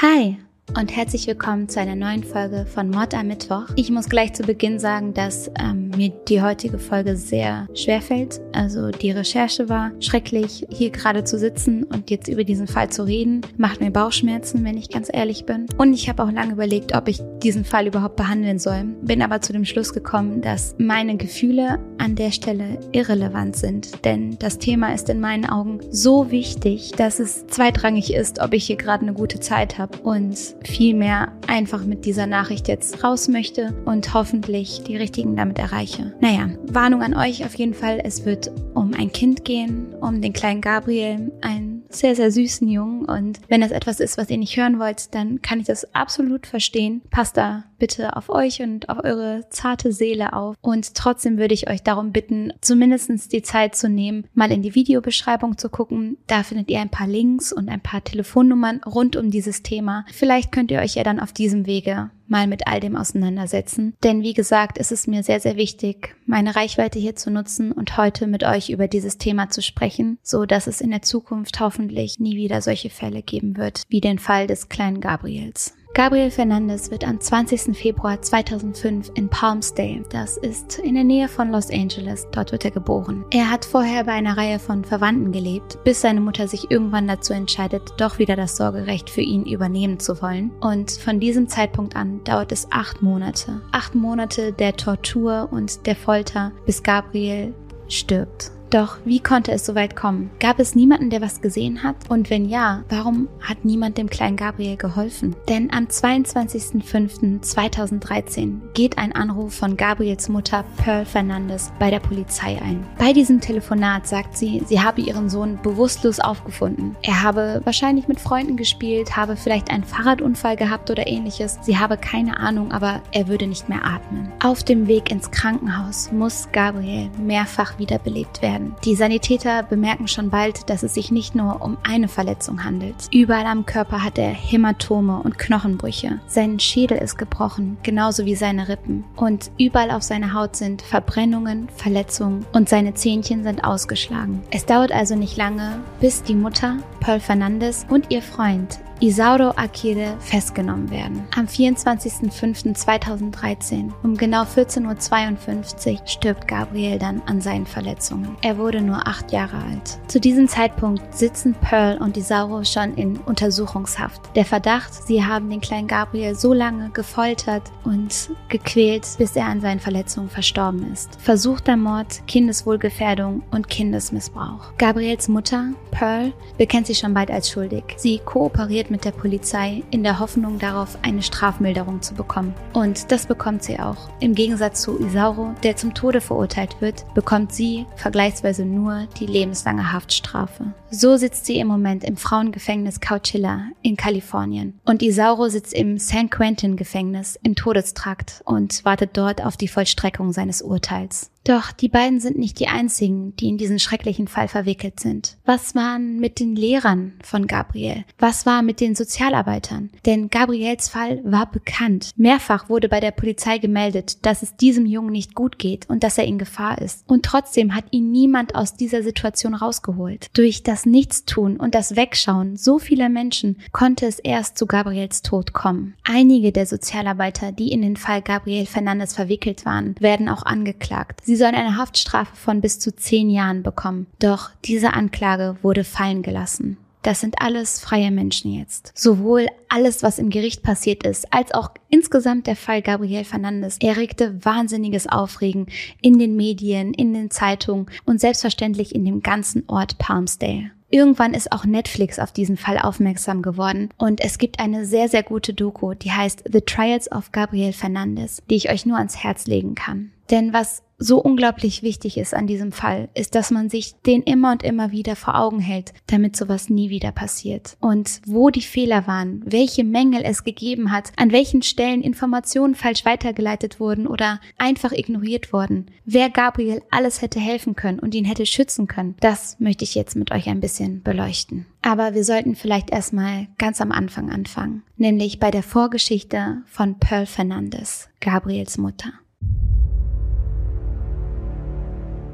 Hi und herzlich willkommen zu einer neuen Folge von Mord am Mittwoch. Ich muss gleich zu Beginn sagen, dass ähm, mir die heutige Folge sehr schwer fällt. Also die Recherche war schrecklich, hier gerade zu sitzen und jetzt über diesen Fall zu reden, macht mir Bauchschmerzen, wenn ich ganz ehrlich bin. Und ich habe auch lange überlegt, ob ich diesen Fall überhaupt behandeln soll. Bin aber zu dem Schluss gekommen, dass meine Gefühle an der Stelle irrelevant sind. Denn das Thema ist in meinen Augen so wichtig, dass es zweitrangig ist, ob ich hier gerade eine gute Zeit habe und vielmehr einfach mit dieser Nachricht jetzt raus möchte und hoffentlich die richtigen damit erreiche. Naja, Warnung an euch auf jeden Fall, es wird um ein Kind gehen, um den kleinen Gabriel, ein sehr, sehr süßen Jungen. Und wenn das etwas ist, was ihr nicht hören wollt, dann kann ich das absolut verstehen. Passt da bitte auf euch und auf eure zarte Seele auf. Und trotzdem würde ich euch darum bitten, zumindestens die Zeit zu nehmen, mal in die Videobeschreibung zu gucken. Da findet ihr ein paar Links und ein paar Telefonnummern rund um dieses Thema. Vielleicht könnt ihr euch ja dann auf diesem Wege mal mit all dem auseinandersetzen. Denn wie gesagt, ist es mir sehr, sehr wichtig, meine Reichweite hier zu nutzen und heute mit euch über dieses Thema zu sprechen, so dass es in der Zukunft hoffentlich nie wieder solche Fälle geben wird, wie den Fall des kleinen Gabriels. Gabriel Fernandez wird am 20. Februar 2005 in Palmsdale, das ist in der Nähe von Los Angeles, dort wird er geboren. Er hat vorher bei einer Reihe von Verwandten gelebt, bis seine Mutter sich irgendwann dazu entscheidet, doch wieder das Sorgerecht für ihn übernehmen zu wollen. Und von diesem Zeitpunkt an dauert es acht Monate. Acht Monate der Tortur und der Folter, bis Gabriel stirbt. Doch wie konnte es so weit kommen? Gab es niemanden, der was gesehen hat? Und wenn ja, warum hat niemand dem kleinen Gabriel geholfen? Denn am 22.05.2013 geht ein Anruf von Gabriels Mutter Pearl Fernandez bei der Polizei ein. Bei diesem Telefonat sagt sie, sie habe ihren Sohn bewusstlos aufgefunden. Er habe wahrscheinlich mit Freunden gespielt, habe vielleicht einen Fahrradunfall gehabt oder ähnliches. Sie habe keine Ahnung, aber er würde nicht mehr atmen. Auf dem Weg ins Krankenhaus muss Gabriel mehrfach wiederbelebt werden. Die Sanitäter bemerken schon bald, dass es sich nicht nur um eine Verletzung handelt. Überall am Körper hat er Hämatome und Knochenbrüche. Sein Schädel ist gebrochen, genauso wie seine Rippen. Und überall auf seiner Haut sind Verbrennungen, Verletzungen und seine Zähnchen sind ausgeschlagen. Es dauert also nicht lange, bis die Mutter, Pearl Fernandez und ihr Freund Isauro Akire festgenommen werden. Am 24.05.2013 um genau 14.52 Uhr stirbt Gabriel dann an seinen Verletzungen. Er wurde nur acht Jahre alt. Zu diesem Zeitpunkt sitzen Pearl und Isauro schon in Untersuchungshaft. Der Verdacht, sie haben den kleinen Gabriel so lange gefoltert und gequält, bis er an seinen Verletzungen verstorben ist. Versuchter Mord, Kindeswohlgefährdung und Kindesmissbrauch. Gabriels Mutter, Pearl, bekennt sich schon bald als schuldig. Sie kooperiert kooperiert mit der Polizei in der Hoffnung darauf, eine Strafmilderung zu bekommen. Und das bekommt sie auch. Im Gegensatz zu Isauro, der zum Tode verurteilt wird, bekommt sie vergleichsweise nur die lebenslange Haftstrafe. So sitzt sie im Moment im Frauengefängnis Couchilla in Kalifornien. Und Isauro sitzt im San Quentin Gefängnis im Todestrakt und wartet dort auf die Vollstreckung seines Urteils. Doch die beiden sind nicht die einzigen, die in diesen schrecklichen Fall verwickelt sind. Was waren mit den Lehrern von Gabriel? Was war mit den Sozialarbeitern? Denn Gabriels Fall war bekannt. Mehrfach wurde bei der Polizei gemeldet, dass es diesem Jungen nicht gut geht und dass er in Gefahr ist. Und trotzdem hat ihn niemand aus dieser Situation rausgeholt. Durch das Nichtstun und das Wegschauen so vieler Menschen konnte es erst zu Gabriels Tod kommen. Einige der Sozialarbeiter, die in den Fall Gabriel Fernandes verwickelt waren, werden auch angeklagt. Sie sollen eine Haftstrafe von bis zu zehn Jahren bekommen. Doch diese Anklage wurde fallen gelassen. Das sind alles freie Menschen jetzt. Sowohl alles, was im Gericht passiert ist, als auch insgesamt der Fall Gabriel Fernandes erregte wahnsinniges Aufregen in den Medien, in den Zeitungen und selbstverständlich in dem ganzen Ort Palmsdale. Irgendwann ist auch Netflix auf diesen Fall aufmerksam geworden und es gibt eine sehr, sehr gute Doku, die heißt The Trials of Gabriel Fernandez, die ich euch nur ans Herz legen kann. Denn was so unglaublich wichtig ist an diesem Fall, ist, dass man sich den immer und immer wieder vor Augen hält, damit sowas nie wieder passiert. Und wo die Fehler waren, welche Mängel es gegeben hat, an welchen Stellen Informationen falsch weitergeleitet wurden oder einfach ignoriert wurden, wer Gabriel alles hätte helfen können und ihn hätte schützen können, das möchte ich jetzt mit euch ein bisschen beleuchten. Aber wir sollten vielleicht erstmal ganz am Anfang anfangen, nämlich bei der Vorgeschichte von Pearl Fernandez, Gabriels Mutter.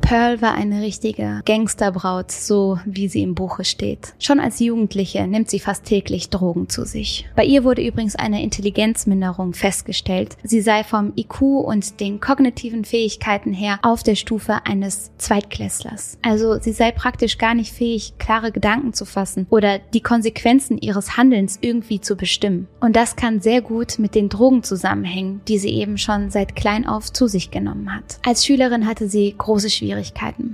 Pearl war eine richtige Gangsterbraut, so wie sie im Buche steht. Schon als Jugendliche nimmt sie fast täglich Drogen zu sich. Bei ihr wurde übrigens eine Intelligenzminderung festgestellt. Sie sei vom IQ und den kognitiven Fähigkeiten her auf der Stufe eines Zweitklässlers. Also sie sei praktisch gar nicht fähig, klare Gedanken zu fassen oder die Konsequenzen ihres Handelns irgendwie zu bestimmen. Und das kann sehr gut mit den Drogen zusammenhängen, die sie eben schon seit klein auf zu sich genommen hat. Als Schülerin hatte sie große Schwierigkeiten.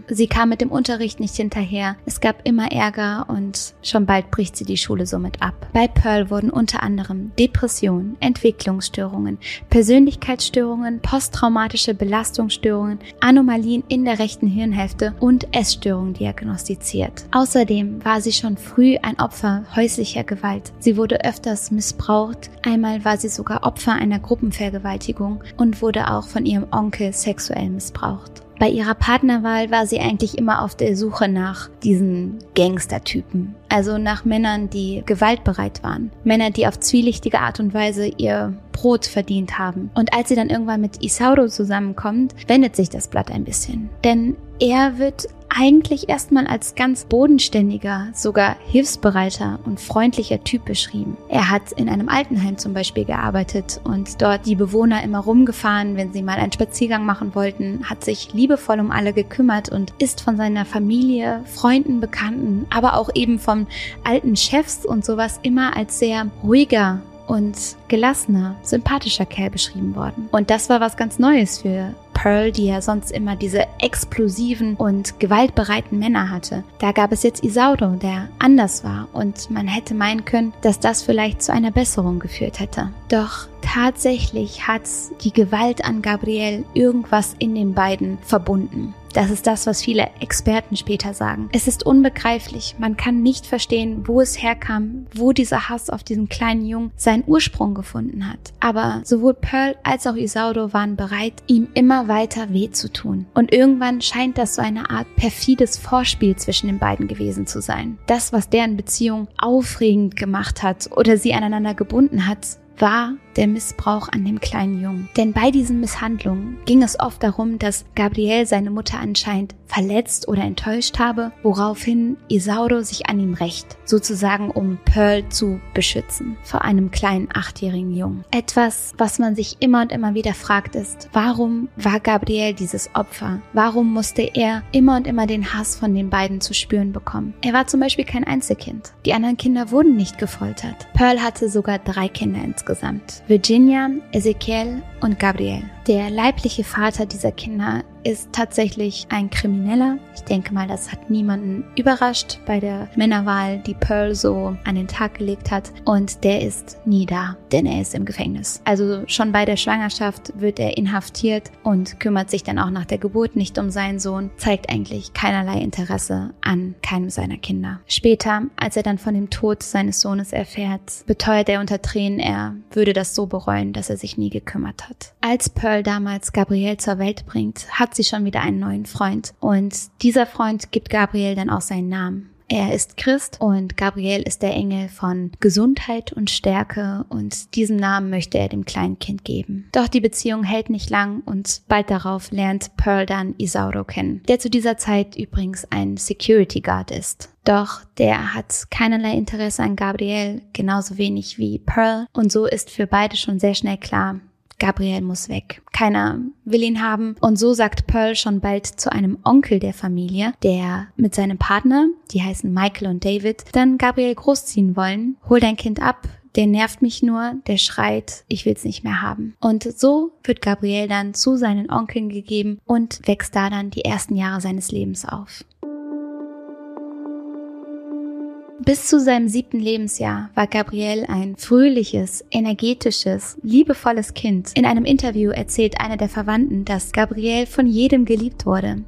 Sie kam mit dem Unterricht nicht hinterher. Es gab immer Ärger und schon bald bricht sie die Schule somit ab. Bei Pearl wurden unter anderem Depressionen, Entwicklungsstörungen, Persönlichkeitsstörungen, posttraumatische Belastungsstörungen, Anomalien in der rechten Hirnhälfte und Essstörungen diagnostiziert. Außerdem war sie schon früh ein Opfer häuslicher Gewalt. Sie wurde öfters missbraucht. Einmal war sie sogar Opfer einer Gruppenvergewaltigung und wurde auch von ihrem Onkel sexuell missbraucht. Bei ihrer Partnerwahl war sie eigentlich immer auf der Suche nach diesen Gangstertypen. Also nach Männern, die gewaltbereit waren. Männer, die auf zwielichtige Art und Weise ihr Brot verdient haben. Und als sie dann irgendwann mit Isauro zusammenkommt, wendet sich das Blatt ein bisschen. Denn er wird eigentlich erstmal als ganz bodenständiger, sogar hilfsbereiter und freundlicher Typ beschrieben. Er hat in einem Altenheim zum Beispiel gearbeitet und dort die Bewohner immer rumgefahren, wenn sie mal einen Spaziergang machen wollten, hat sich liebevoll um alle gekümmert und ist von seiner Familie, Freunden, Bekannten, aber auch eben von alten Chefs und sowas immer als sehr ruhiger und gelassener, sympathischer Kerl beschrieben worden. Und das war was ganz Neues für Pearl, die ja sonst immer diese explosiven und gewaltbereiten Männer hatte. Da gab es jetzt Isauro, der anders war und man hätte meinen können, dass das vielleicht zu einer Besserung geführt hätte. Doch tatsächlich hat die Gewalt an Gabriel irgendwas in den beiden verbunden. Das ist das, was viele Experten später sagen. Es ist unbegreiflich. Man kann nicht verstehen, wo es herkam, wo dieser Hass auf diesen kleinen Jungen seinen Ursprung gefunden hat. Aber sowohl Pearl als auch Isauro waren bereit, ihm immer weiter weh zu tun. Und irgendwann scheint das so eine Art perfides Vorspiel zwischen den beiden gewesen zu sein. Das, was deren Beziehung aufregend gemacht hat oder sie aneinander gebunden hat, war der Missbrauch an dem kleinen Jungen. Denn bei diesen Misshandlungen ging es oft darum, dass Gabriel seine Mutter anscheinend verletzt oder enttäuscht habe, woraufhin Isauro sich an ihm rächt, sozusagen um Pearl zu beschützen vor einem kleinen achtjährigen Jungen. Etwas, was man sich immer und immer wieder fragt, ist, warum war Gabriel dieses Opfer? Warum musste er immer und immer den Hass von den beiden zu spüren bekommen? Er war zum Beispiel kein Einzelkind. Die anderen Kinder wurden nicht gefoltert. Pearl hatte sogar drei Kinder insgesamt. Virginia, Ezekiel und Gabriel. Der leibliche Vater dieser Kinder ist tatsächlich ein Krimineller. Ich denke mal, das hat niemanden überrascht bei der Männerwahl, die Pearl so an den Tag gelegt hat. Und der ist nie da, denn er ist im Gefängnis. Also schon bei der Schwangerschaft wird er inhaftiert und kümmert sich dann auch nach der Geburt nicht um seinen Sohn, zeigt eigentlich keinerlei Interesse an keinem seiner Kinder. Später, als er dann von dem Tod seines Sohnes erfährt, beteuert er unter Tränen, er würde das so bereuen, dass er sich nie gekümmert hat. Als Pearl damals Gabriel zur Welt bringt, hat sie schon wieder einen neuen Freund. Und dieser Freund gibt Gabriel dann auch seinen Namen. Er ist Christ und Gabriel ist der Engel von Gesundheit und Stärke und diesen Namen möchte er dem kleinen Kind geben. Doch die Beziehung hält nicht lang und bald darauf lernt Pearl dann Isauro kennen, der zu dieser Zeit übrigens ein Security Guard ist. Doch der hat keinerlei Interesse an Gabriel, genauso wenig wie Pearl und so ist für beide schon sehr schnell klar, Gabriel muss weg. Keiner will ihn haben. Und so sagt Pearl schon bald zu einem Onkel der Familie, der mit seinem Partner, die heißen Michael und David, dann Gabriel großziehen wollen. Hol dein Kind ab, der nervt mich nur, der schreit, ich will's nicht mehr haben. Und so wird Gabriel dann zu seinen Onkeln gegeben und wächst da dann die ersten Jahre seines Lebens auf. Bis zu seinem siebten Lebensjahr war Gabriel ein fröhliches, energetisches, liebevolles Kind. In einem Interview erzählt einer der Verwandten, dass Gabriel von jedem geliebt wurde.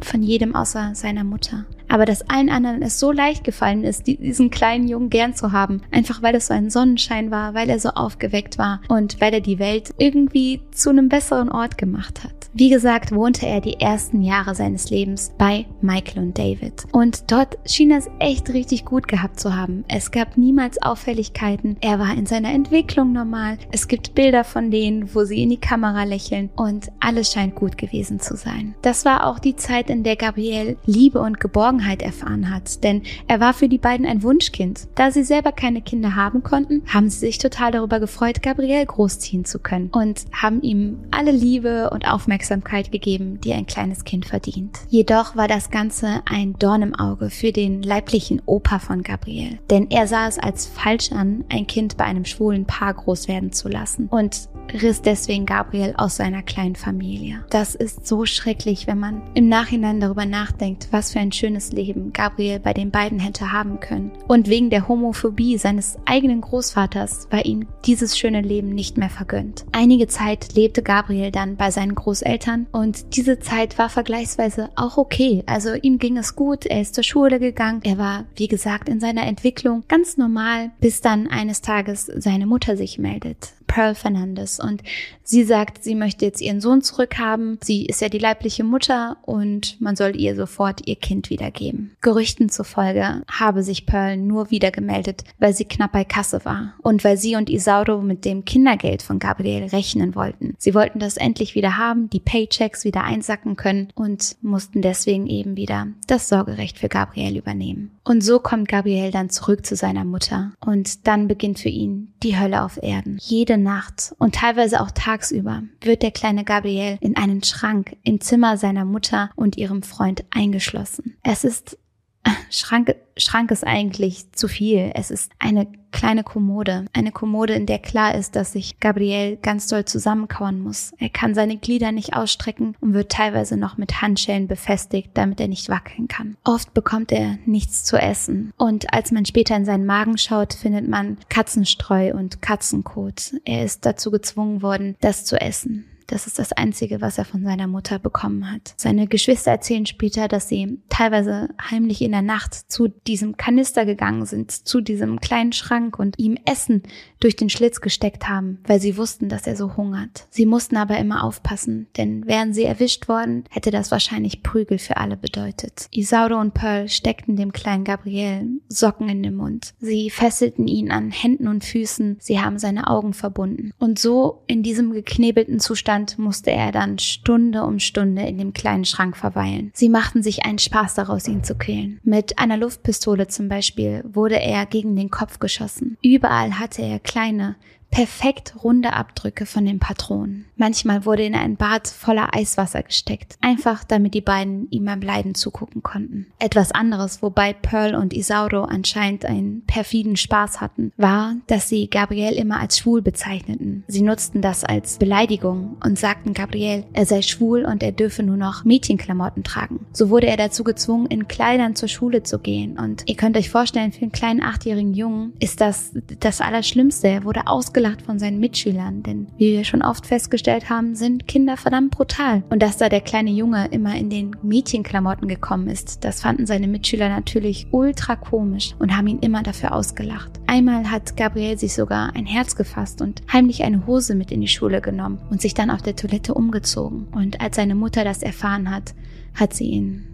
Von jedem außer seiner Mutter. Aber dass allen anderen es so leicht gefallen ist, diesen kleinen Jungen gern zu haben, einfach weil es so ein Sonnenschein war, weil er so aufgeweckt war und weil er die Welt irgendwie zu einem besseren Ort gemacht hat. Wie gesagt, wohnte er die ersten Jahre seines Lebens bei Michael und David. Und dort schien er es echt richtig gut gehabt zu haben. Es gab niemals Auffälligkeiten. Er war in seiner Entwicklung normal. Es gibt Bilder von denen, wo sie in die Kamera lächeln und alles scheint gut gewesen zu sein. Das war auch die Zeit, in der Gabrielle Liebe und Geborgenheit erfahren hat, denn er war für die beiden ein Wunschkind. Da sie selber keine Kinder haben konnten, haben sie sich total darüber gefreut, Gabrielle großziehen zu können und haben ihm alle Liebe und Aufmerksamkeit gegeben, die ein kleines Kind verdient. Jedoch war das Ganze ein Dorn im Auge für den leiblichen Opa von Gabriel, denn er sah es als falsch an, ein Kind bei einem schwulen Paar groß werden zu lassen und riss deswegen Gabriel aus seiner kleinen Familie. Das ist so schrecklich, wenn man im Nachhinein darüber nachdenkt, was für ein schönes Leben Gabriel bei den beiden hätte haben können. Und wegen der Homophobie seines eigenen Großvaters war ihm dieses schöne Leben nicht mehr vergönnt. Einige Zeit lebte Gabriel dann bei seinen Großeltern und diese Zeit war vergleichsweise auch okay. Also ihm ging es gut, er ist zur Schule gegangen, er war, wie gesagt, in seiner Entwicklung ganz normal, bis dann eines Tages seine Mutter sich meldet. Pearl Fernandez und sie sagt, sie möchte jetzt ihren Sohn zurückhaben. Sie ist ja die leibliche Mutter und man soll ihr sofort ihr Kind wiedergeben. Gerüchten zufolge habe sich Pearl nur wieder gemeldet, weil sie knapp bei Kasse war und weil sie und Isauro mit dem Kindergeld von Gabriel rechnen wollten. Sie wollten das endlich wieder haben, die Paychecks wieder einsacken können und mussten deswegen eben wieder das Sorgerecht für Gabriel übernehmen. Und so kommt Gabriel dann zurück zu seiner Mutter und dann beginnt für ihn die Hölle auf Erden. Jede Nacht und teilweise auch tagsüber wird der kleine Gabriel in einen Schrank im Zimmer seiner Mutter und ihrem Freund eingeschlossen. Es ist Schrank, Schrank ist eigentlich zu viel. Es ist eine kleine Kommode. Eine Kommode, in der klar ist, dass sich Gabriel ganz doll zusammenkauern muss. Er kann seine Glieder nicht ausstrecken und wird teilweise noch mit Handschellen befestigt, damit er nicht wackeln kann. Oft bekommt er nichts zu essen. Und als man später in seinen Magen schaut, findet man Katzenstreu und Katzenkot. Er ist dazu gezwungen worden, das zu essen. Das ist das Einzige, was er von seiner Mutter bekommen hat. Seine Geschwister erzählen später, dass sie teilweise heimlich in der Nacht zu diesem Kanister gegangen sind, zu diesem kleinen Schrank und ihm Essen durch den Schlitz gesteckt haben, weil sie wussten, dass er so hungert. Sie mussten aber immer aufpassen, denn wären sie erwischt worden, hätte das wahrscheinlich Prügel für alle bedeutet. Isauro und Pearl steckten dem kleinen Gabriel Socken in den Mund. Sie fesselten ihn an Händen und Füßen, sie haben seine Augen verbunden. Und so in diesem geknebelten Zustand Zustand musste er dann Stunde um Stunde in dem kleinen Schrank verweilen. Sie machten sich einen Spaß daraus, ihn zu quälen. Mit einer Luftpistole zum Beispiel wurde er gegen den Kopf geschossen. Überall hatte er kleine, perfekt runde Abdrücke von den Patronen. Manchmal wurde in ein Bad voller Eiswasser gesteckt, einfach damit die beiden ihm beim Leiden zugucken konnten. Etwas anderes, wobei Pearl und Isauro anscheinend einen perfiden Spaß hatten, war, dass sie Gabriel immer als schwul bezeichneten. Sie nutzten das als Beleidigung und sagten Gabriel, er sei schwul und er dürfe nur noch Mädchenklamotten tragen. So wurde er dazu gezwungen, in Kleidern zur Schule zu gehen und ihr könnt euch vorstellen, für einen kleinen achtjährigen Jungen ist das das Allerschlimmste. Er wurde ausgelacht ausgelacht von seinen Mitschülern, denn wie wir schon oft festgestellt haben, sind Kinder verdammt brutal. Und dass da der kleine Junge immer in den Mädchenklamotten gekommen ist, das fanden seine Mitschüler natürlich ultra komisch und haben ihn immer dafür ausgelacht. Einmal hat Gabriel sich sogar ein Herz gefasst und heimlich eine Hose mit in die Schule genommen und sich dann auf der Toilette umgezogen. Und als seine Mutter das erfahren hat, hat sie ihn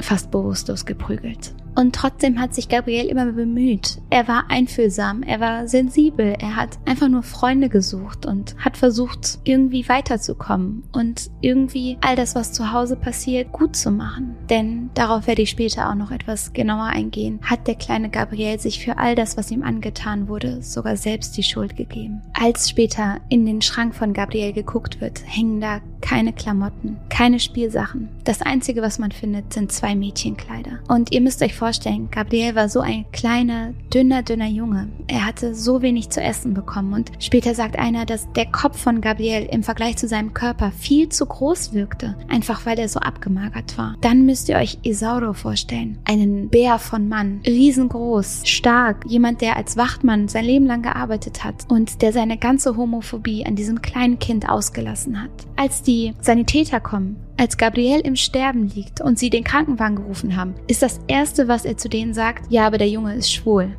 fast bewusstlos geprügelt. Und trotzdem hat sich Gabriel immer bemüht. Er war einfühlsam, er war sensibel, er hat einfach nur Freunde gesucht und hat versucht, irgendwie weiterzukommen und irgendwie all das, was zu Hause passiert, gut zu machen. Denn darauf werde ich später auch noch etwas genauer eingehen, hat der kleine Gabriel sich für all das, was ihm angetan wurde, sogar selbst die Schuld gegeben. Als später in den Schrank von Gabriel geguckt wird, hängen da keine Klamotten, keine Spielsachen. Das Einzige, was man findet, sind zwei Mädchenkleider. Und ihr müsst euch vorstellen, vorstellen, Gabriel war so ein kleiner, dünner, dünner Junge. Er hatte so wenig zu essen bekommen und später sagt einer, dass der Kopf von Gabriel im Vergleich zu seinem Körper viel zu groß wirkte, einfach weil er so abgemagert war. Dann müsst ihr euch Isauro vorstellen. Einen Bär von Mann, riesengroß, stark, jemand, der als Wachtmann sein Leben lang gearbeitet hat und der seine ganze Homophobie an diesem kleinen Kind ausgelassen hat. Als die Sanitäter kommen, als Gabriel im Sterben liegt und sie den Krankenwagen gerufen haben, ist das Erste, was er zu denen sagt, ja, aber der Junge ist schwul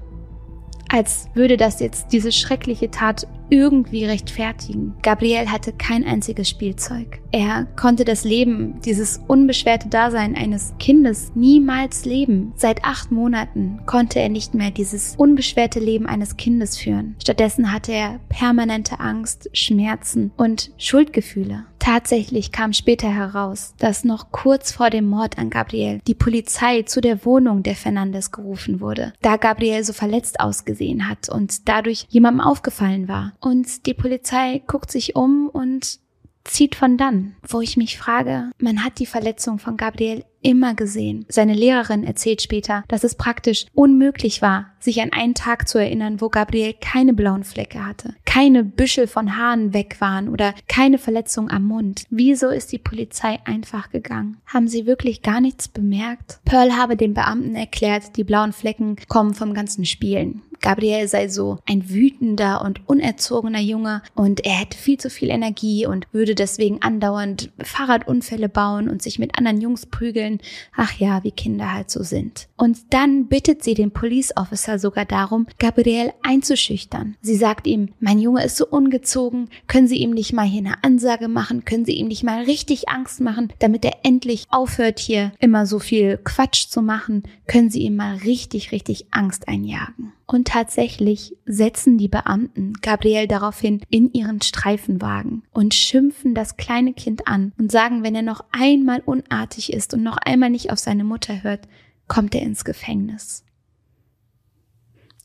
als würde das jetzt diese schreckliche Tat irgendwie rechtfertigen. Gabriel hatte kein einziges Spielzeug. Er konnte das Leben, dieses unbeschwerte Dasein eines Kindes niemals leben. Seit acht Monaten konnte er nicht mehr dieses unbeschwerte Leben eines Kindes führen. Stattdessen hatte er permanente Angst, Schmerzen und Schuldgefühle. Tatsächlich kam später heraus, dass noch kurz vor dem Mord an Gabriel die Polizei zu der Wohnung der Fernandes gerufen wurde, da Gabriel so verletzt ausgesehen hat und dadurch jemandem aufgefallen war. Und die Polizei guckt sich um und zieht von dann, wo ich mich frage, man hat die Verletzung von Gabriel immer gesehen. Seine Lehrerin erzählt später, dass es praktisch unmöglich war, sich an einen Tag zu erinnern, wo Gabriel keine blauen Flecke hatte, keine Büschel von Haaren weg waren oder keine Verletzung am Mund. Wieso ist die Polizei einfach gegangen? Haben sie wirklich gar nichts bemerkt? Pearl habe den Beamten erklärt, die blauen Flecken kommen vom ganzen Spielen. Gabriel sei so ein wütender und unerzogener Junge und er hätte viel zu viel Energie und würde deswegen andauernd Fahrradunfälle bauen und sich mit anderen Jungs prügeln. Ach ja, wie Kinder halt so sind. Und dann bittet sie den Police Officer sogar darum, Gabriel einzuschüchtern. Sie sagt ihm, mein Junge ist so ungezogen, können Sie ihm nicht mal hier eine Ansage machen, können Sie ihm nicht mal richtig Angst machen, damit er endlich aufhört hier immer so viel Quatsch zu machen, können Sie ihm mal richtig, richtig Angst einjagen. Und tatsächlich setzen die Beamten Gabriel daraufhin in ihren Streifenwagen und schimpfen das kleine Kind an und sagen, wenn er noch einmal unartig ist und noch einmal nicht auf seine Mutter hört, kommt er ins Gefängnis.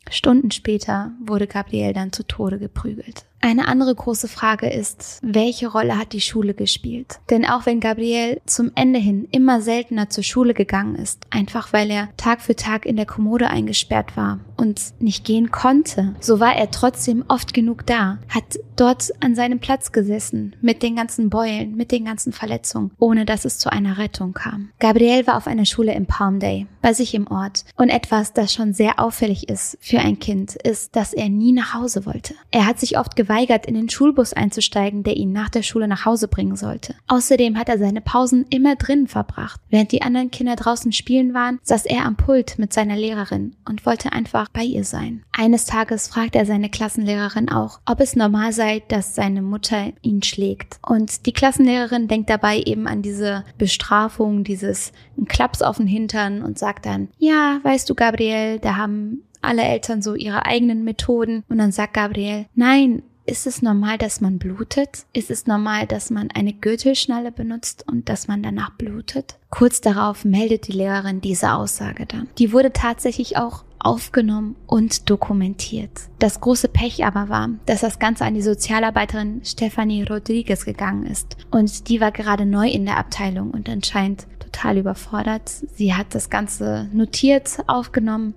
Stunden später wurde Gabriel dann zu Tode geprügelt. Eine andere große Frage ist, welche Rolle hat die Schule gespielt? Denn auch wenn Gabriel zum Ende hin immer seltener zur Schule gegangen ist, einfach weil er Tag für Tag in der Kommode eingesperrt war und nicht gehen konnte, so war er trotzdem oft genug da, hat dort an seinem Platz gesessen, mit den ganzen Beulen, mit den ganzen Verletzungen, ohne dass es zu einer Rettung kam. Gabriel war auf einer Schule im Palm Day, bei sich im Ort. Und etwas, das schon sehr auffällig ist für ein Kind, ist, dass er nie nach Hause wollte. Er hat sich oft geweigert, in den Schulbus einzusteigen, der ihn nach der Schule nach Hause bringen sollte. Außerdem hat er seine Pausen immer drinnen verbracht. Während die anderen Kinder draußen spielen waren, saß er am Pult mit seiner Lehrerin und wollte einfach bei ihr sein. Eines Tages fragt er seine Klassenlehrerin auch, ob es normal sei, dass seine Mutter ihn schlägt. Und die Klassenlehrerin denkt dabei eben an diese Bestrafung, dieses Klaps auf den Hintern und sagt dann, ja, weißt du, Gabriel, da haben alle Eltern so ihre eigenen Methoden. Und dann sagt Gabriel, nein, ist es normal, dass man blutet? Ist es normal, dass man eine Gürtelschnalle benutzt und dass man danach blutet? Kurz darauf meldet die Lehrerin diese Aussage dann. Die wurde tatsächlich auch aufgenommen und dokumentiert. Das große Pech aber war, dass das Ganze an die Sozialarbeiterin Stephanie Rodriguez gegangen ist. Und die war gerade neu in der Abteilung und anscheinend total überfordert. Sie hat das Ganze notiert, aufgenommen,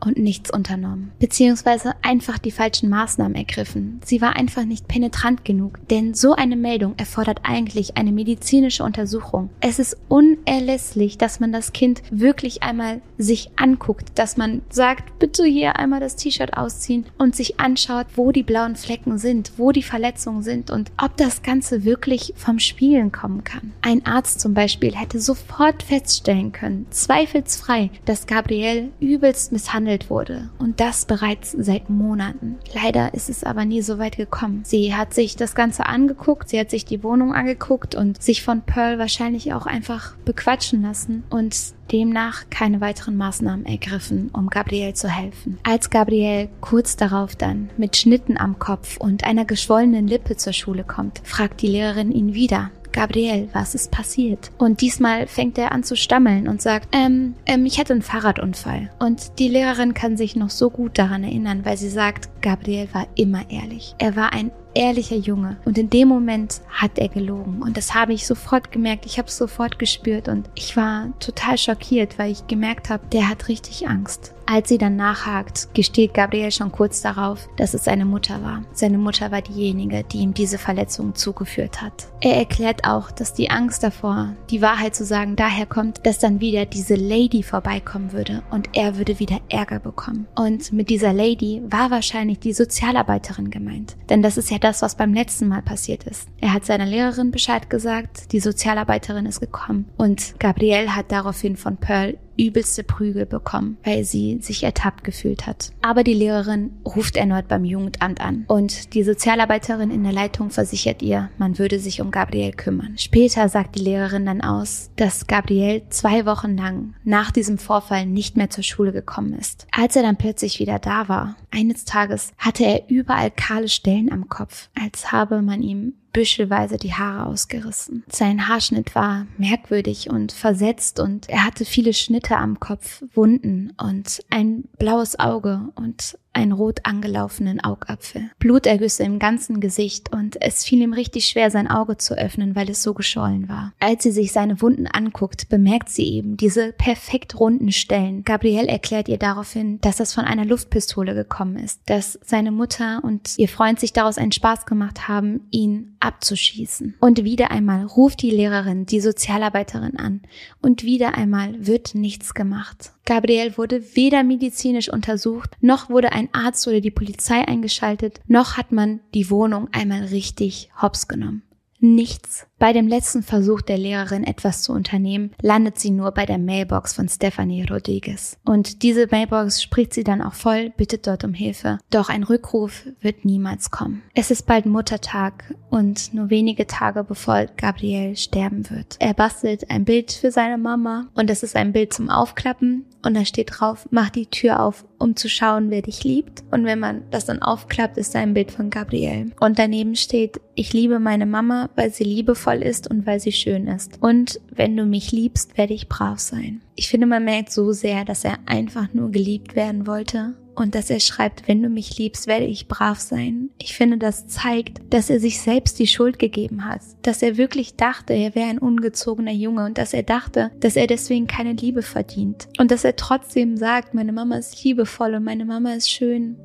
und nichts unternommen, beziehungsweise einfach die falschen Maßnahmen ergriffen. Sie war einfach nicht penetrant genug, denn so eine Meldung erfordert eigentlich eine medizinische Untersuchung. Es ist unerlässlich, dass man das Kind wirklich einmal sich anguckt, dass man sagt, bitte hier einmal das T-Shirt ausziehen und sich anschaut, wo die blauen Flecken sind, wo die Verletzungen sind und ob das Ganze wirklich vom Spielen kommen kann. Ein Arzt zum Beispiel hätte sofort feststellen können, zweifelsfrei, dass Gabrielle übelst misshandelt behandelt wurde. Und das bereits seit Monaten. Leider ist es aber nie so weit gekommen. Sie hat sich das Ganze angeguckt, sie hat sich die Wohnung angeguckt und sich von Pearl wahrscheinlich auch einfach bequatschen lassen und demnach keine weiteren Maßnahmen ergriffen, um Gabriel zu helfen. Als Gabriel kurz darauf dann mit Schnitten am Kopf und einer geschwollenen Lippe zur Schule kommt, fragt die Lehrerin ihn wieder, Gabriel, was ist passiert? Und diesmal fängt er an zu stammeln und sagt, ähm, ähm, ich hatte einen Fahrradunfall. Und die Lehrerin kann sich noch so gut daran erinnern, weil sie sagt, Gabriel war immer ehrlich. Er war ein ehrlicher Junge. Und in dem Moment hat er gelogen. Und das habe ich sofort gemerkt. Ich habe es sofort gespürt. Und ich war total schockiert, weil ich gemerkt habe, der hat richtig Angst. Als sie dann nachhakt, gesteht Gabriel schon kurz darauf, dass es seine Mutter war. Seine Mutter war diejenige, die ihm diese Verletzung zugeführt hat. Er erklärt auch, dass die Angst davor, die Wahrheit zu sagen, daher kommt, dass dann wieder diese Lady vorbeikommen würde und er würde wieder Ärger bekommen. Und mit dieser Lady war wahrscheinlich die Sozialarbeiterin gemeint. Denn das ist ja das, was beim letzten Mal passiert ist. Er hat seiner Lehrerin Bescheid gesagt, die Sozialarbeiterin ist gekommen und Gabrielle hat daraufhin von Pearl übelste Prügel bekommen, weil sie sich ertappt gefühlt hat. Aber die Lehrerin ruft erneut beim Jugendamt an und die Sozialarbeiterin in der Leitung versichert ihr, man würde sich um Gabriel kümmern. Später sagt die Lehrerin dann aus, dass Gabriel zwei Wochen lang nach diesem Vorfall nicht mehr zur Schule gekommen ist. Als er dann plötzlich wieder da war, eines Tages hatte er überall kahle Stellen am Kopf, als habe man ihm büschelweise die Haare ausgerissen. Sein Haarschnitt war merkwürdig und versetzt und er hatte viele Schnitte am Kopf, Wunden und ein blaues Auge und einen rot angelaufenen Augapfel. Blutergüsse im ganzen Gesicht und es fiel ihm richtig schwer, sein Auge zu öffnen, weil es so geschollen war. Als sie sich seine Wunden anguckt, bemerkt sie eben diese perfekt runden Stellen. Gabrielle erklärt ihr daraufhin, dass das von einer Luftpistole gekommen ist, dass seine Mutter und ihr Freund sich daraus einen Spaß gemacht haben, ihn abzuschießen. Und wieder einmal ruft die Lehrerin die Sozialarbeiterin an und wieder einmal wird nichts gemacht. Gabriel wurde weder medizinisch untersucht, noch wurde ein Arzt oder die Polizei eingeschaltet, noch hat man die Wohnung einmal richtig hops genommen. Nichts. Bei dem letzten Versuch der Lehrerin etwas zu unternehmen, landet sie nur bei der Mailbox von Stephanie Rodriguez. Und diese Mailbox spricht sie dann auch voll, bittet dort um Hilfe. Doch ein Rückruf wird niemals kommen. Es ist bald Muttertag und nur wenige Tage bevor Gabriel sterben wird. Er bastelt ein Bild für seine Mama und es ist ein Bild zum Aufklappen und da steht drauf, mach die Tür auf, um zu schauen, wer dich liebt. Und wenn man das dann aufklappt, ist da ein Bild von Gabriel. Und daneben steht, ich liebe meine Mama, weil sie liebevoll ist und weil sie schön ist. Und wenn du mich liebst, werde ich brav sein. Ich finde, man merkt so sehr, dass er einfach nur geliebt werden wollte und dass er schreibt, wenn du mich liebst, werde ich brav sein. Ich finde, das zeigt, dass er sich selbst die Schuld gegeben hat, dass er wirklich dachte, er wäre ein ungezogener Junge und dass er dachte, dass er deswegen keine Liebe verdient und dass er trotzdem sagt, meine Mama ist liebevoll und meine Mama ist schön.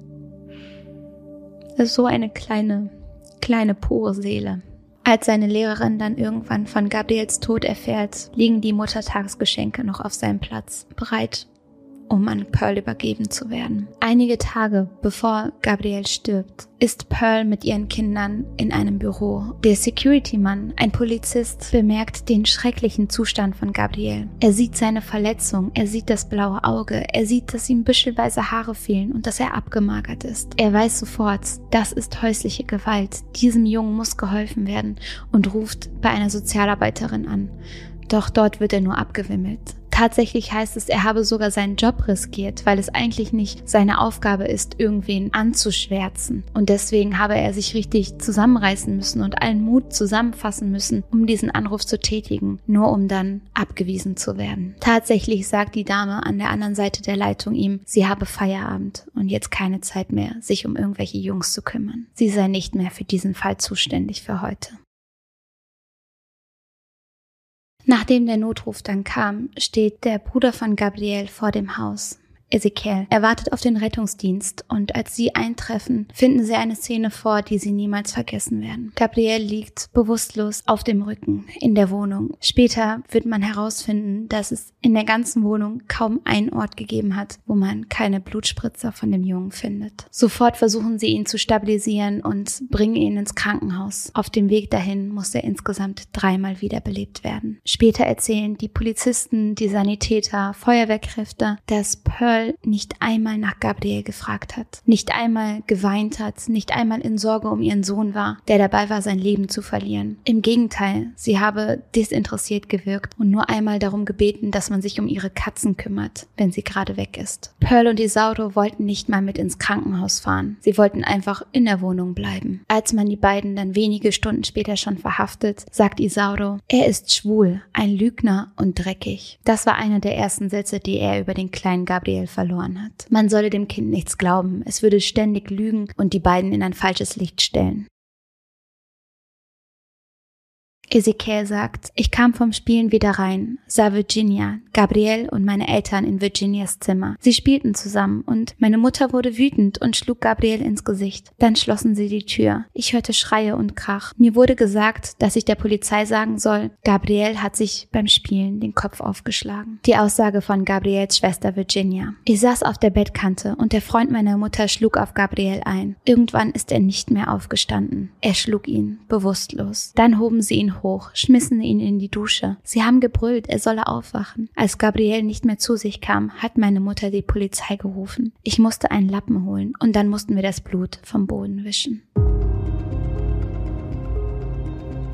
Das ist so eine kleine, kleine pure Seele. Als seine Lehrerin dann irgendwann von Gabriels Tod erfährt, liegen die Muttertagsgeschenke noch auf seinem Platz, bereit um an Pearl übergeben zu werden. Einige Tage bevor Gabrielle stirbt, ist Pearl mit ihren Kindern in einem Büro. Der Security-Mann, ein Polizist, bemerkt den schrecklichen Zustand von Gabriel. Er sieht seine Verletzung, er sieht das blaue Auge, er sieht, dass ihm büschelweise Haare fehlen und dass er abgemagert ist. Er weiß sofort, das ist häusliche Gewalt. Diesem Jungen muss geholfen werden und ruft bei einer Sozialarbeiterin an. Doch dort wird er nur abgewimmelt. Tatsächlich heißt es, er habe sogar seinen Job riskiert, weil es eigentlich nicht seine Aufgabe ist, irgendwen anzuschwärzen. Und deswegen habe er sich richtig zusammenreißen müssen und allen Mut zusammenfassen müssen, um diesen Anruf zu tätigen, nur um dann abgewiesen zu werden. Tatsächlich sagt die Dame an der anderen Seite der Leitung ihm, sie habe Feierabend und jetzt keine Zeit mehr, sich um irgendwelche Jungs zu kümmern. Sie sei nicht mehr für diesen Fall zuständig für heute. Nachdem der Notruf dann kam, steht der Bruder von Gabriel vor dem Haus. Ezekiel. Er wartet auf den Rettungsdienst und als sie eintreffen, finden sie eine Szene vor, die sie niemals vergessen werden. Gabriel liegt bewusstlos auf dem Rücken in der Wohnung. Später wird man herausfinden, dass es in der ganzen Wohnung kaum einen Ort gegeben hat, wo man keine Blutspritzer von dem Jungen findet. Sofort versuchen sie ihn zu stabilisieren und bringen ihn ins Krankenhaus. Auf dem Weg dahin muss er insgesamt dreimal wiederbelebt werden. Später erzählen die Polizisten, die Sanitäter, Feuerwehrkräfte, dass Pearl Paul nicht einmal nach Gabriel gefragt hat, nicht einmal geweint hat, nicht einmal in Sorge um ihren Sohn war, der dabei war, sein Leben zu verlieren. Im Gegenteil, sie habe desinteressiert gewirkt und nur einmal darum gebeten, dass man sich um ihre Katzen kümmert, wenn sie gerade weg ist. Pearl und Isauro wollten nicht mal mit ins Krankenhaus fahren. Sie wollten einfach in der Wohnung bleiben. Als man die beiden dann wenige Stunden später schon verhaftet, sagt Isauro, er ist schwul, ein Lügner und dreckig. Das war einer der ersten Sätze, die er über den kleinen Gabriel verloren hat. Man solle dem Kind nichts glauben, es würde ständig lügen und die beiden in ein falsches Licht stellen. Ezekiel sagt, ich kam vom Spielen wieder rein, sah Virginia, Gabrielle und meine Eltern in Virginias Zimmer. Sie spielten zusammen und meine Mutter wurde wütend und schlug Gabrielle ins Gesicht. Dann schlossen sie die Tür. Ich hörte Schreie und Krach. Mir wurde gesagt, dass ich der Polizei sagen soll, Gabrielle hat sich beim Spielen den Kopf aufgeschlagen. Die Aussage von Gabriels Schwester Virginia. Ich saß auf der Bettkante und der Freund meiner Mutter schlug auf Gabriel ein. Irgendwann ist er nicht mehr aufgestanden. Er schlug ihn bewusstlos. Dann hoben sie ihn hoch, schmissen ihn in die Dusche. Sie haben gebrüllt, er solle aufwachen. Als Gabriel nicht mehr zu sich kam, hat meine Mutter die Polizei gerufen. Ich musste einen Lappen holen und dann mussten wir das Blut vom Boden wischen.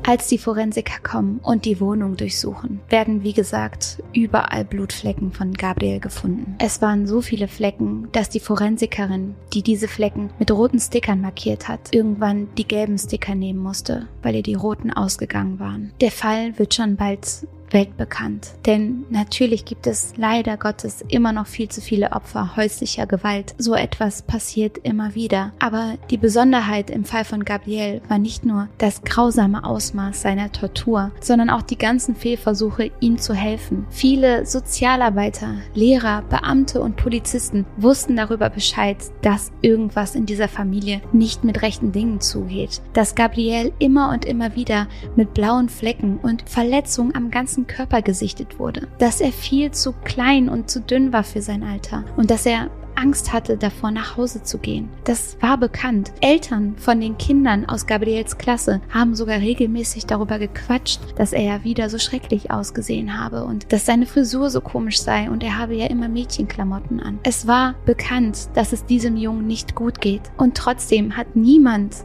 Als die Forensiker kommen und die Wohnung durchsuchen, werden wie gesagt überall Blutflecken von Gabriel gefunden. Es waren so viele Flecken, dass die Forensikerin, die diese Flecken mit roten Stickern markiert hat, irgendwann die gelben Sticker nehmen musste, weil ihr die roten ausgegangen waren. Der Fall wird schon bald weltbekannt. Denn natürlich gibt es leider Gottes immer noch viel zu viele Opfer häuslicher Gewalt. So etwas passiert immer wieder. Aber die Besonderheit im Fall von Gabriel war nicht nur das grausame Ausmaß seiner Tortur, sondern auch die ganzen Fehlversuche, ihm zu helfen. Viele Sozialarbeiter, Lehrer, Beamte und Polizisten wussten darüber Bescheid, dass irgendwas in dieser Familie nicht mit rechten Dingen zugeht. Dass Gabriel immer und immer wieder mit blauen Flecken und Verletzungen am ganzen ganzen Körper gesichtet wurde, dass er viel zu klein und zu dünn war für sein Alter und dass er Angst hatte, davor nach Hause zu gehen. Das war bekannt. Eltern von den Kindern aus Gabriels Klasse haben sogar regelmäßig darüber gequatscht, dass er ja wieder so schrecklich ausgesehen habe und dass seine Frisur so komisch sei und er habe ja immer Mädchenklamotten an. Es war bekannt, dass es diesem Jungen nicht gut geht. Und trotzdem hat niemand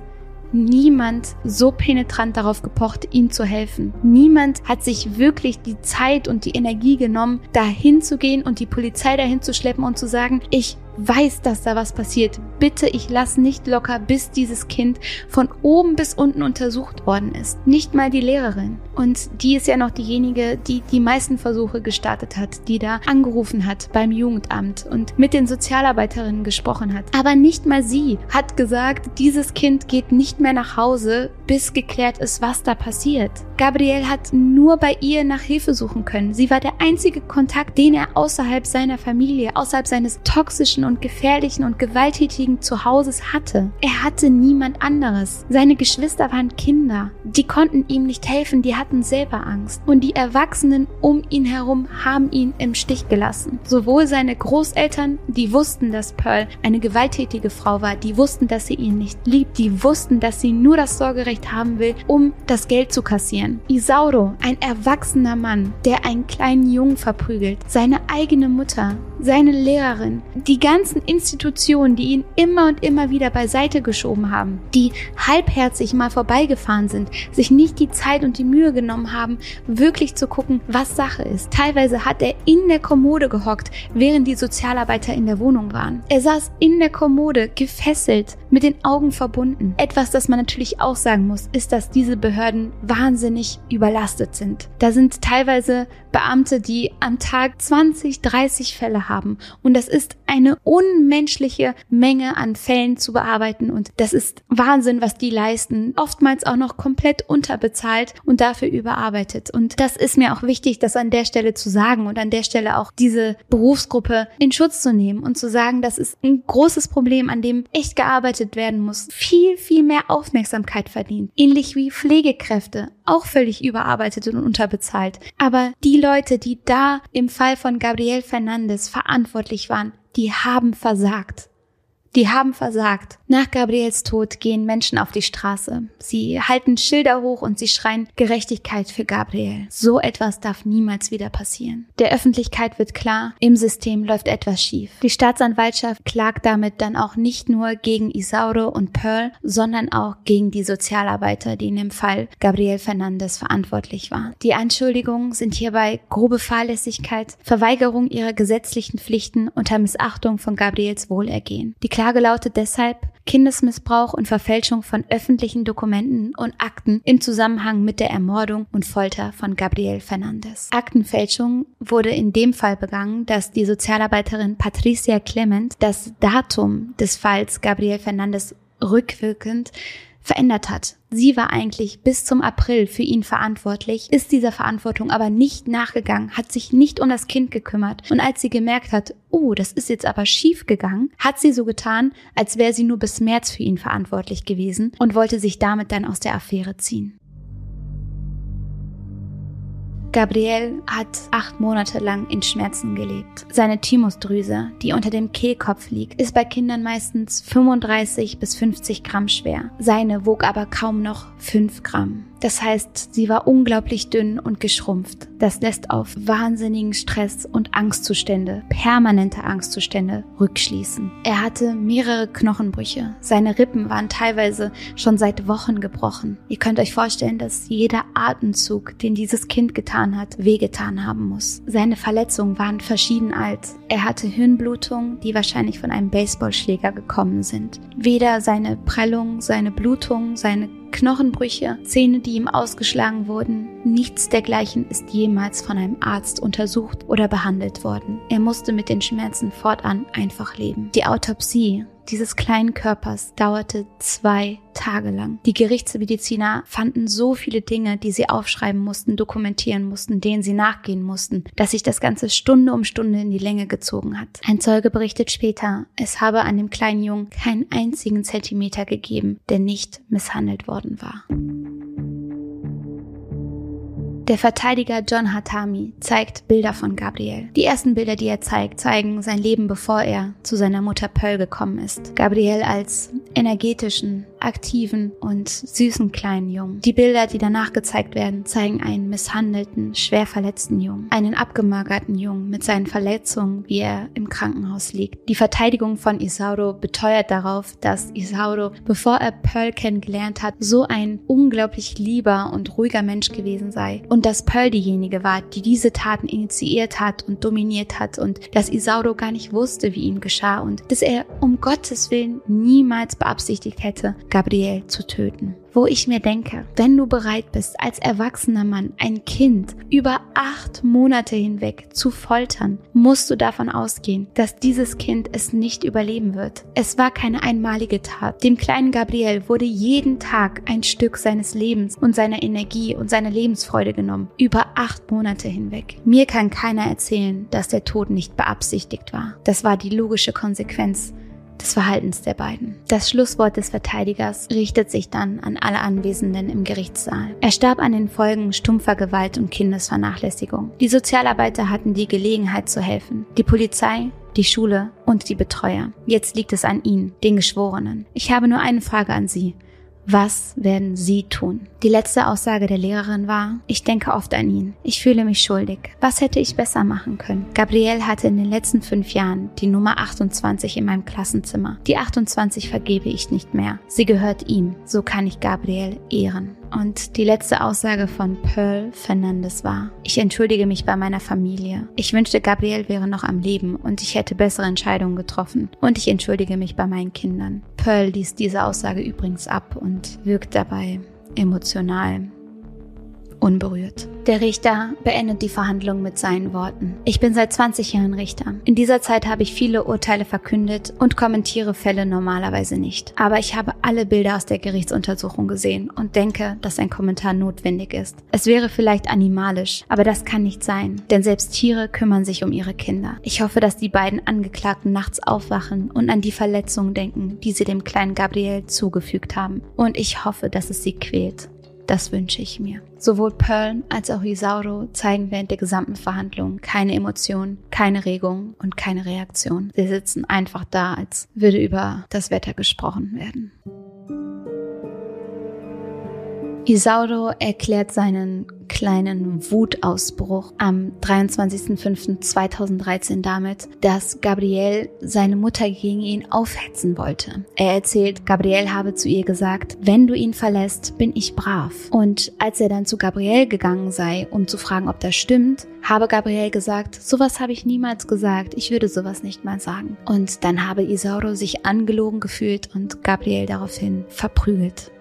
niemand so penetrant darauf gepocht, ihm zu helfen. Niemand hat sich wirklich die Zeit und die Energie genommen, dahin zu gehen und die Polizei dahin zu schleppen und zu sagen, ich weiß, dass da was passiert. Bitte, ich lass nicht locker, bis dieses Kind von oben bis unten untersucht worden ist. Nicht mal die Lehrerin. Und die ist ja noch diejenige, die die meisten Versuche gestartet hat, die da angerufen hat beim Jugendamt und mit den Sozialarbeiterinnen gesprochen hat. Aber nicht mal sie hat gesagt, dieses Kind geht nicht mehr nach Hause, bis geklärt ist, was da passiert. Gabriel hat nur bei ihr nach Hilfe suchen können. Sie war der einzige Kontakt, den er außerhalb seiner Familie, außerhalb seines toxischen und gefährlichen und gewalttätigen Zuhauses hatte. Er hatte niemand anderes. Seine Geschwister waren Kinder. Die konnten ihm nicht helfen, die hatten selber Angst. Und die Erwachsenen um ihn herum haben ihn im Stich gelassen. Sowohl seine Großeltern, die wussten, dass Pearl eine gewalttätige Frau war, die wussten, dass sie ihn nicht liebt, die wussten, dass sie nur das Sorgerecht haben will, um das Geld zu kassieren. Isauro, ein erwachsener Mann, der einen kleinen Jungen verprügelt, seine eigene Mutter, seine Lehrerin, die ganzen Institutionen, die ihn immer und immer wieder beiseite geschoben haben, die halbherzig mal vorbeigefahren sind, sich nicht die Zeit und die Mühe genommen haben, wirklich zu gucken, was Sache ist. Teilweise hat er in der Kommode gehockt, während die Sozialarbeiter in der Wohnung waren. Er saß in der Kommode, gefesselt, mit den Augen verbunden. Etwas, das man natürlich auch sagen muss, ist, dass diese Behörden wahnsinnig überlastet sind. Da sind teilweise Beamte, die am Tag 20, 30 Fälle haben. Und das ist eine unmenschliche Menge an Fällen zu bearbeiten. Und das ist Wahnsinn, was die leisten. Oftmals auch noch komplett unterbezahlt und dafür überarbeitet. Und das ist mir auch wichtig, das an der Stelle zu sagen und an der Stelle auch diese Berufsgruppe in Schutz zu nehmen und zu sagen, das ist ein großes Problem, an dem echt gearbeitet werden muss. Viel, viel mehr Aufmerksamkeit verdient. Ähnlich wie Pflegekräfte. Auch völlig überarbeitet und unterbezahlt. Aber die Leute, die da im Fall von Gabriel Fernandes verantwortlich waren, die haben versagt. Die haben versagt. Nach Gabriels Tod gehen Menschen auf die Straße. Sie halten Schilder hoch und sie schreien Gerechtigkeit für Gabriel. So etwas darf niemals wieder passieren. Der Öffentlichkeit wird klar, im System läuft etwas schief. Die Staatsanwaltschaft klagt damit dann auch nicht nur gegen Isauro und Pearl, sondern auch gegen die Sozialarbeiter, die in dem Fall Gabriel Fernandes verantwortlich waren. Die Anschuldigungen sind hierbei grobe Fahrlässigkeit, Verweigerung ihrer gesetzlichen Pflichten unter Missachtung von Gabriels Wohlergehen. Die Klage lautet deshalb Kindesmissbrauch und Verfälschung von öffentlichen Dokumenten und Akten im Zusammenhang mit der Ermordung und Folter von Gabriel Fernandez. Aktenfälschung wurde in dem Fall begangen, dass die Sozialarbeiterin Patricia Clement das Datum des Falls Gabriel Fernandez rückwirkend verändert hat. Sie war eigentlich bis zum April für ihn verantwortlich, ist dieser Verantwortung aber nicht nachgegangen, hat sich nicht um das Kind gekümmert. Und als sie gemerkt hat, oh, das ist jetzt aber schief gegangen, hat sie so getan, als wäre sie nur bis März für ihn verantwortlich gewesen und wollte sich damit dann aus der Affäre ziehen. Gabriel hat acht Monate lang in Schmerzen gelebt. Seine Thymusdrüse, die unter dem Kehlkopf liegt, ist bei Kindern meistens 35 bis 50 Gramm schwer. Seine wog aber kaum noch 5 Gramm. Das heißt, sie war unglaublich dünn und geschrumpft. Das lässt auf wahnsinnigen Stress und Angstzustände, permanente Angstzustände rückschließen. Er hatte mehrere Knochenbrüche. Seine Rippen waren teilweise schon seit Wochen gebrochen. Ihr könnt euch vorstellen, dass jeder Atemzug, den dieses Kind getan hat, wehgetan haben muss. Seine Verletzungen waren verschieden alt. Er hatte Hirnblutungen, die wahrscheinlich von einem Baseballschläger gekommen sind. Weder seine Prellung, seine Blutung, seine Knochenbrüche, Zähne, die ihm ausgeschlagen wurden, nichts dergleichen ist jemals von einem Arzt untersucht oder behandelt worden. Er musste mit den Schmerzen fortan einfach leben. Die Autopsie dieses kleinen Körpers dauerte zwei Tage lang. Die Gerichtsmediziner fanden so viele Dinge, die sie aufschreiben mussten, dokumentieren mussten, denen sie nachgehen mussten, dass sich das Ganze Stunde um Stunde in die Länge gezogen hat. Ein Zeuge berichtet später, es habe an dem kleinen Jungen keinen einzigen Zentimeter gegeben, der nicht misshandelt worden war. Der Verteidiger John Hatami zeigt Bilder von Gabriel. Die ersten Bilder, die er zeigt, zeigen sein Leben, bevor er zu seiner Mutter Pearl gekommen ist. Gabriel als energetischen, aktiven und süßen kleinen Jungen. Die Bilder, die danach gezeigt werden, zeigen einen misshandelten, schwer verletzten Jungen, einen abgemagerten Jungen mit seinen Verletzungen, wie er im Krankenhaus liegt. Die Verteidigung von Isauro beteuert darauf, dass Isauro, bevor er Pearl kennengelernt hat, so ein unglaublich lieber und ruhiger Mensch gewesen sei und dass Pearl diejenige war, die diese Taten initiiert hat und dominiert hat und dass Isauro gar nicht wusste, wie ihm geschah und dass er um Gottes Willen niemals beabsichtigt hätte, Gabriel zu töten wo ich mir denke, wenn du bereit bist, als erwachsener Mann ein Kind über acht Monate hinweg zu foltern, musst du davon ausgehen, dass dieses Kind es nicht überleben wird. Es war keine einmalige Tat. Dem kleinen Gabriel wurde jeden Tag ein Stück seines Lebens und seiner Energie und seiner Lebensfreude genommen. Über acht Monate hinweg. Mir kann keiner erzählen, dass der Tod nicht beabsichtigt war. Das war die logische Konsequenz des Verhaltens der beiden. Das Schlusswort des Verteidigers richtet sich dann an alle Anwesenden im Gerichtssaal. Er starb an den Folgen stumpfer Gewalt und Kindesvernachlässigung. Die Sozialarbeiter hatten die Gelegenheit zu helfen. Die Polizei die Schule und die Betreuer. Jetzt liegt es an Ihnen, den Geschworenen. Ich habe nur eine Frage an Sie. Was werden Sie tun? Die letzte Aussage der Lehrerin war, ich denke oft an ihn. Ich fühle mich schuldig. Was hätte ich besser machen können? Gabriel hatte in den letzten fünf Jahren die Nummer 28 in meinem Klassenzimmer. Die 28 vergebe ich nicht mehr. Sie gehört ihm. So kann ich Gabriel ehren. Und die letzte Aussage von Pearl Fernandes war, ich entschuldige mich bei meiner Familie. Ich wünschte, Gabriel wäre noch am Leben und ich hätte bessere Entscheidungen getroffen. Und ich entschuldige mich bei meinen Kindern. Pearl ließ diese Aussage übrigens ab und wirkt dabei emotional unberührt. Der Richter beendet die Verhandlung mit seinen Worten. Ich bin seit 20 Jahren Richter. In dieser Zeit habe ich viele Urteile verkündet und kommentiere Fälle normalerweise nicht. Aber ich habe alle Bilder aus der Gerichtsuntersuchung gesehen und denke, dass ein Kommentar notwendig ist. Es wäre vielleicht animalisch, aber das kann nicht sein, denn selbst Tiere kümmern sich um ihre Kinder. Ich hoffe, dass die beiden Angeklagten nachts aufwachen und an die Verletzungen denken, die sie dem kleinen Gabriel zugefügt haben. Und ich hoffe, dass es sie quält. Das wünsche ich mir. Sowohl Pearl als auch Isauro zeigen während der gesamten Verhandlung keine Emotion, keine Regung und keine Reaktion. Sie sitzen einfach da, als würde über das Wetter gesprochen werden. Isauro erklärt seinen kleinen Wutausbruch am 23.05.2013 damit, dass Gabriel seine Mutter gegen ihn aufhetzen wollte. Er erzählt, Gabriel habe zu ihr gesagt, wenn du ihn verlässt, bin ich brav. Und als er dann zu Gabriel gegangen sei, um zu fragen, ob das stimmt, habe Gabriel gesagt, sowas habe ich niemals gesagt, ich würde sowas nicht mal sagen. Und dann habe Isauro sich angelogen gefühlt und Gabriel daraufhin verprügelt.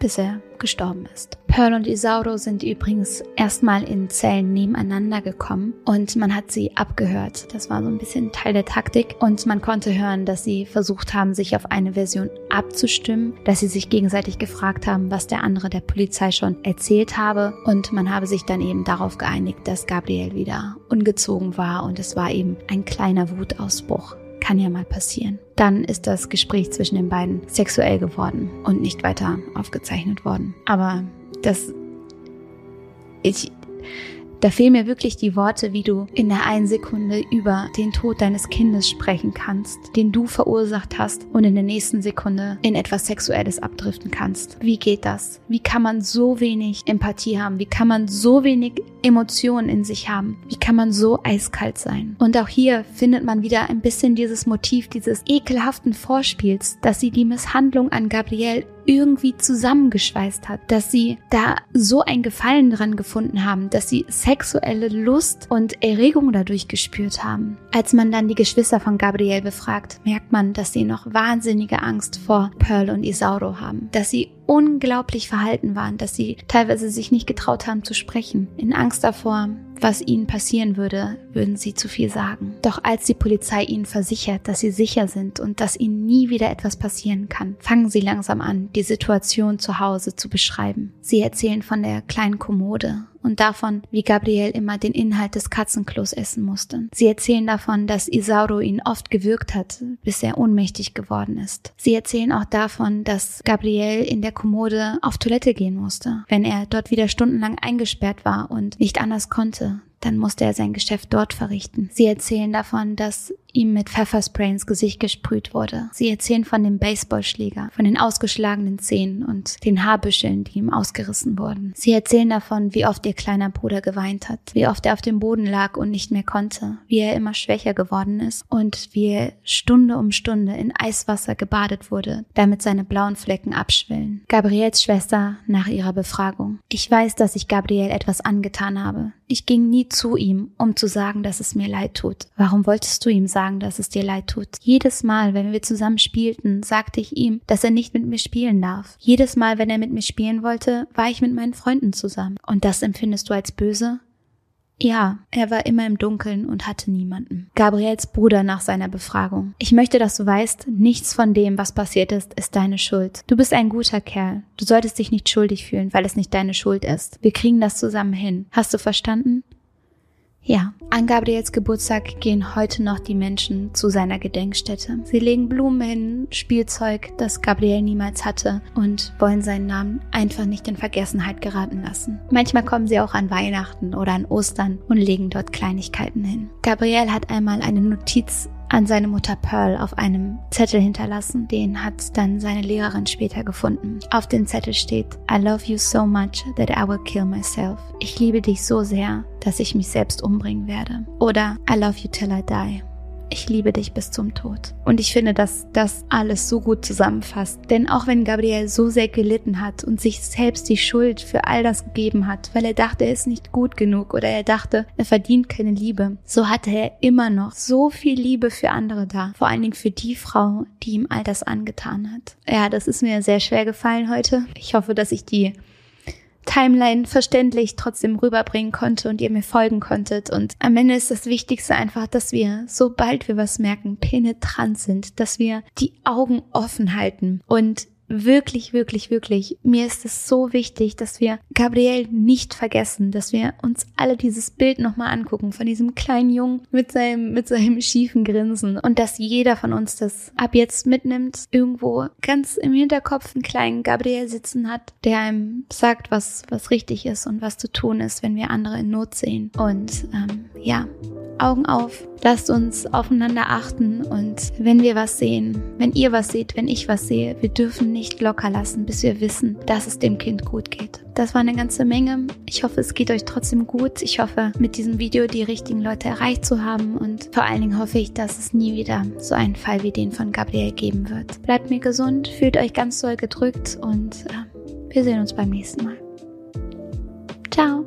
Bis er gestorben ist. Pearl und Isauro sind übrigens erstmal in Zellen nebeneinander gekommen und man hat sie abgehört. Das war so ein bisschen Teil der Taktik und man konnte hören, dass sie versucht haben, sich auf eine Version abzustimmen, dass sie sich gegenseitig gefragt haben, was der andere der Polizei schon erzählt habe und man habe sich dann eben darauf geeinigt, dass Gabriel wieder ungezogen war und es war eben ein kleiner Wutausbruch. Kann ja mal passieren. Dann ist das Gespräch zwischen den beiden sexuell geworden und nicht weiter aufgezeichnet worden. Aber das, ich, da fehlen mir wirklich die Worte, wie du in der einen Sekunde über den Tod deines Kindes sprechen kannst, den du verursacht hast und in der nächsten Sekunde in etwas Sexuelles abdriften kannst. Wie geht das? Wie kann man so wenig Empathie haben? Wie kann man so wenig Emotionen in sich haben? Wie kann man so eiskalt sein? Und auch hier findet man wieder ein bisschen dieses Motiv dieses ekelhaften Vorspiels, dass sie die Misshandlung an Gabrielle irgendwie zusammengeschweißt hat, dass sie da so ein Gefallen dran gefunden haben, dass sie sexuelle Lust und Erregung dadurch gespürt haben. Als man dann die Geschwister von Gabriel befragt, merkt man, dass sie noch wahnsinnige Angst vor Pearl und Isauro haben, dass sie unglaublich verhalten waren, dass sie teilweise sich nicht getraut haben zu sprechen, in Angst davor, was ihnen passieren würde, würden sie zu viel sagen. Doch als die Polizei ihnen versichert, dass sie sicher sind und dass ihnen nie wieder etwas passieren kann, fangen sie langsam an, die Situation zu Hause zu beschreiben. Sie erzählen von der kleinen Kommode und davon, wie Gabriel immer den Inhalt des Katzenklos essen musste. Sie erzählen davon, dass Isauro ihn oft gewürgt hat, bis er ohnmächtig geworden ist. Sie erzählen auch davon, dass Gabriel in der Kommode auf Toilette gehen musste, wenn er dort wieder stundenlang eingesperrt war und nicht anders konnte dann musste er sein Geschäft dort verrichten. Sie erzählen davon, dass ihm mit Pfefferspray ins Gesicht gesprüht wurde. Sie erzählen von dem Baseballschläger, von den ausgeschlagenen Zähnen und den Haarbüscheln, die ihm ausgerissen wurden. Sie erzählen davon, wie oft ihr kleiner Bruder geweint hat, wie oft er auf dem Boden lag und nicht mehr konnte, wie er immer schwächer geworden ist und wie er Stunde um Stunde in Eiswasser gebadet wurde, damit seine blauen Flecken abschwillen. Gabriels Schwester nach ihrer Befragung. Ich weiß, dass ich Gabriel etwas angetan habe. Ich ging nie zu ihm, um zu sagen, dass es mir leid tut. Warum wolltest du ihm sagen, sagen, dass es dir leid tut. Jedes Mal, wenn wir zusammen spielten, sagte ich ihm, dass er nicht mit mir spielen darf. Jedes Mal, wenn er mit mir spielen wollte, war ich mit meinen Freunden zusammen. Und das empfindest du als böse? Ja, er war immer im Dunkeln und hatte niemanden. Gabriels Bruder nach seiner Befragung. Ich möchte, dass du weißt, nichts von dem, was passiert ist, ist deine Schuld. Du bist ein guter Kerl. Du solltest dich nicht schuldig fühlen, weil es nicht deine Schuld ist. Wir kriegen das zusammen hin. Hast du verstanden? Ja, an Gabriels Geburtstag gehen heute noch die Menschen zu seiner Gedenkstätte. Sie legen Blumen hin, Spielzeug, das Gabriel niemals hatte und wollen seinen Namen einfach nicht in Vergessenheit geraten lassen. Manchmal kommen sie auch an Weihnachten oder an Ostern und legen dort Kleinigkeiten hin. Gabriel hat einmal eine Notiz an seine Mutter Pearl auf einem Zettel hinterlassen. Den hat dann seine Lehrerin später gefunden. Auf dem Zettel steht, I love you so much that I will kill myself. Ich liebe dich so sehr, dass ich mich selbst umbringen werde. Oder I love you till I die ich liebe dich bis zum Tod. Und ich finde, dass das alles so gut zusammenfasst. Denn auch wenn Gabriel so sehr gelitten hat und sich selbst die Schuld für all das gegeben hat, weil er dachte, er ist nicht gut genug oder er dachte, er verdient keine Liebe, so hatte er immer noch so viel Liebe für andere da. Vor allen Dingen für die Frau, die ihm all das angetan hat. Ja, das ist mir sehr schwer gefallen heute. Ich hoffe, dass ich die Timeline verständlich trotzdem rüberbringen konnte und ihr mir folgen konntet. Und am Ende ist das Wichtigste einfach, dass wir, sobald wir was merken, penetrant sind, dass wir die Augen offen halten und wirklich, wirklich, wirklich, mir ist es so wichtig, dass wir Gabriel nicht vergessen, dass wir uns alle dieses Bild nochmal angucken von diesem kleinen Jungen mit seinem, mit seinem schiefen Grinsen und dass jeder von uns das ab jetzt mitnimmt, irgendwo ganz im Hinterkopf einen kleinen Gabriel sitzen hat, der einem sagt, was, was richtig ist und was zu tun ist, wenn wir andere in Not sehen. Und ähm, ja, Augen auf, lasst uns aufeinander achten und wenn wir was sehen, wenn ihr was seht, wenn ich was sehe, wir dürfen nicht locker lassen, bis wir wissen, dass es dem Kind gut geht. Das war eine ganze Menge. Ich hoffe, es geht euch trotzdem gut. Ich hoffe, mit diesem Video die richtigen Leute erreicht zu haben und vor allen Dingen hoffe ich, dass es nie wieder so einen Fall wie den von Gabriel geben wird. Bleibt mir gesund, fühlt euch ganz doll gedrückt und äh, wir sehen uns beim nächsten Mal. Ciao!